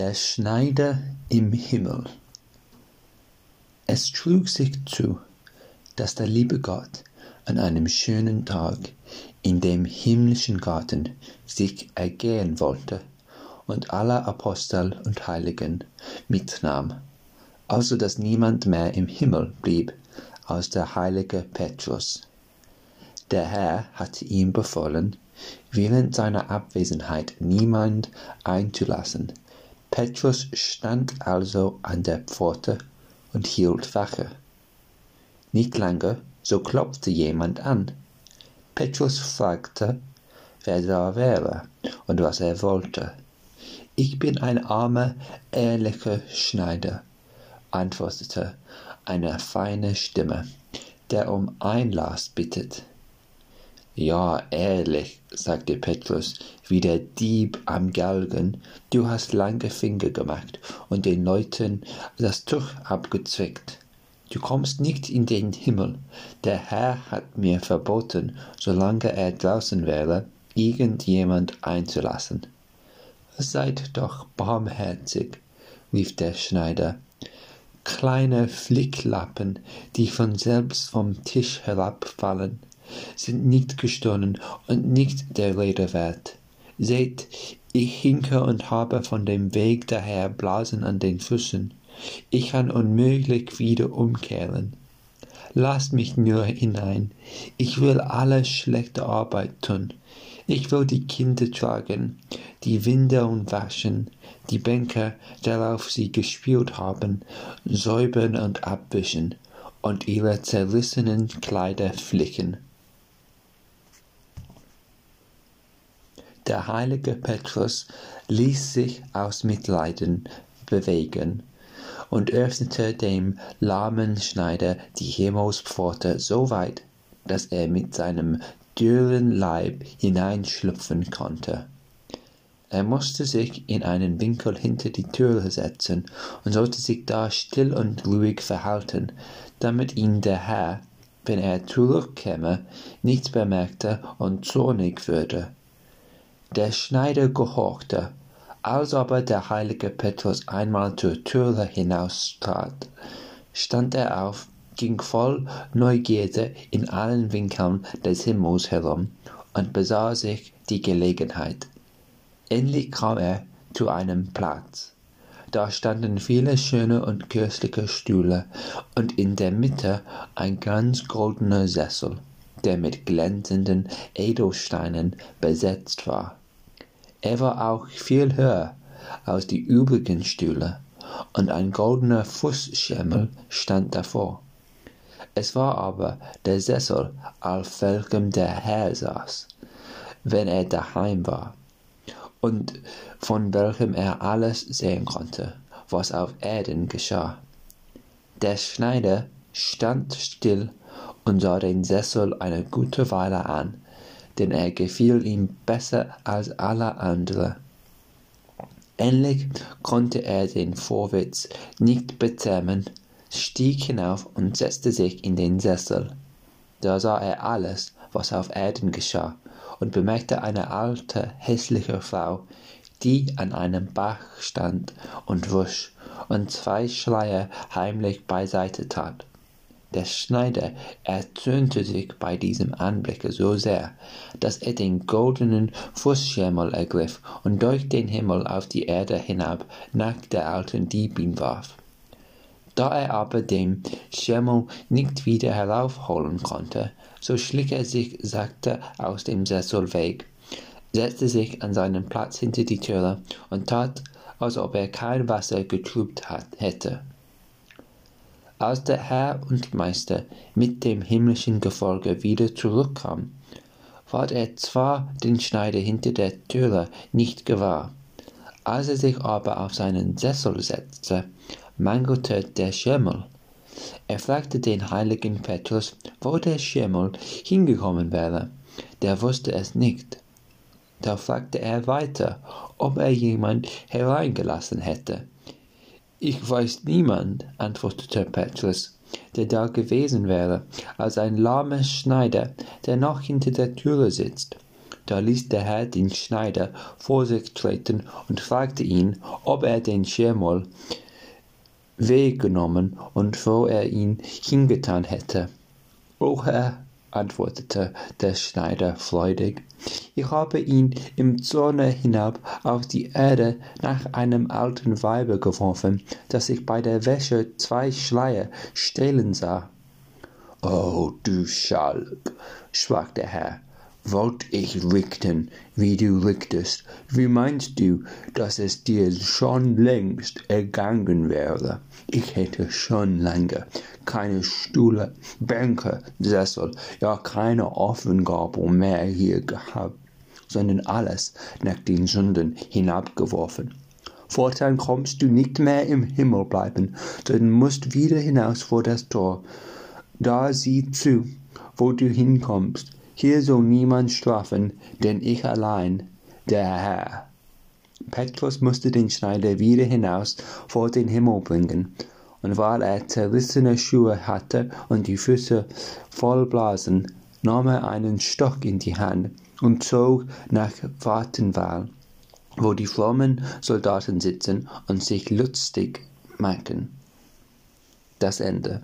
Der Schneider im Himmel. Es trug sich zu, dass der liebe Gott an einem schönen Tag in dem himmlischen Garten sich ergehen wollte und alle Apostel und Heiligen mitnahm, also dass niemand mehr im Himmel blieb als der heilige Petrus. Der Herr hatte ihm befohlen, während seiner Abwesenheit niemand einzulassen, Petrus stand also an der Pforte und hielt Wache. Nicht lange, so klopfte jemand an. Petrus fragte, wer da wäre und was er wollte. Ich bin ein armer, ehrlicher Schneider, antwortete eine feine Stimme, der um Einlass bittet. Ja, ehrlich, sagte Petrus, wie der Dieb am Galgen, du hast lange Finger gemacht und den Leuten das Tuch abgezwickt. Du kommst nicht in den Himmel. Der Herr hat mir verboten, solange er draußen wäre, irgendjemand einzulassen. Seid doch barmherzig, rief der Schneider. Kleine Flicklappen, die von selbst vom Tisch herabfallen, sind nicht gestohlen und nicht der Rede wert. Seht, ich hinke und habe von dem Weg daher Blasen an den Füßen. Ich kann unmöglich wieder umkehren. Lasst mich nur hinein. Ich will alle schlechte Arbeit tun. Ich will die Kinder tragen, die Windeln waschen, die Bänke, darauf sie gespielt haben, säubern und abwischen und ihre zerrissenen Kleider flicken. Der heilige Petrus ließ sich aus Mitleiden bewegen und öffnete dem lahmen Schneider die Himmelspforte so weit, dass er mit seinem dürren Leib hineinschlüpfen konnte. Er musste sich in einen Winkel hinter die Türe setzen und sollte sich da still und ruhig verhalten, damit ihn der Herr, wenn er zurückkäme, nicht bemerkte und zornig würde. Der Schneider gehorchte, als aber der heilige Petrus einmal zur Türe hinaustrat, stand er auf, ging voll Neugierde in allen Winkeln des Himmels herum und besah sich die Gelegenheit. Endlich kam er zu einem Platz. Da standen viele schöne und köstliche Stühle und in der Mitte ein ganz goldener Sessel, der mit glänzenden Edelsteinen besetzt war. Er war auch viel höher als die übrigen Stühle, und ein goldener Fußschemel stand davor. Es war aber der Sessel, auf welchem der Herr saß, wenn er daheim war, und von welchem er alles sehen konnte, was auf Erden geschah. Der Schneider stand still und sah den Sessel eine gute Weile an, denn er gefiel ihm besser als alle andere. Endlich konnte er den Vorwitz nicht bezähmen, stieg hinauf und setzte sich in den Sessel. Da sah er alles, was auf Erden geschah, und bemerkte eine alte, hässliche Frau, die an einem Bach stand und wusch und zwei Schleier heimlich beiseite tat. Der Schneider erzürnte sich bei diesem Anblicke so sehr, dass er den goldenen Fußschemel ergriff und durch den Himmel auf die Erde hinab nach der alten Diebin warf. Da er aber den Schemel nicht wieder heraufholen konnte, so schlich er sich sachte aus dem Sessel weg, setzte sich an seinen Platz hinter die Türe und tat, als ob er kein Wasser getrübt hätte. Als der Herr und Meister mit dem himmlischen Gefolge wieder zurückkam, ward er zwar den Schneider hinter der Türe nicht gewahr. Als er sich aber auf seinen Sessel setzte, mangelte der Schemel. Er fragte den heiligen Petrus, wo der Schemel hingekommen wäre. Der wusste es nicht. Da fragte er weiter, ob er jemand hereingelassen hätte. Ich weiß niemand, antwortete Petrus, der da gewesen wäre, als ein lahmer Schneider, der noch hinter der Türe sitzt. Da ließ der Herr den Schneider vor sich treten und fragte ihn, ob er den Schirmol weggenommen und wo er ihn hingetan hätte. O Herr, antwortete der Schneider freudig, ich habe ihn im Zorne hinab auf die Erde nach einem alten Weibe geworfen, das ich bei der Wäsche zwei Schleier stehlen sah. Oh, du Schalk, sprach der Herr, wollt ich richten, wie du richtest, wie meinst du, dass es dir schon längst ergangen wäre? Ich hätte schon lange keine Stühle, Bänke, Sessel, ja keine Offengabel mehr hier gehabt, sondern alles nach den Sünden hinabgeworfen. Fortan kommst du nicht mehr im Himmel bleiben, sondern musst wieder hinaus vor das Tor. Da sieh zu, wo du hinkommst, hier soll niemand strafen, denn ich allein, der Herr. Petrus musste den Schneider wieder hinaus vor den Himmel bringen, und weil er zerrissene Schuhe hatte und die Füße voll Blasen, nahm er einen Stock in die Hand und zog nach Wartenwal, wo die frommen Soldaten sitzen und sich lustig machen. Das Ende.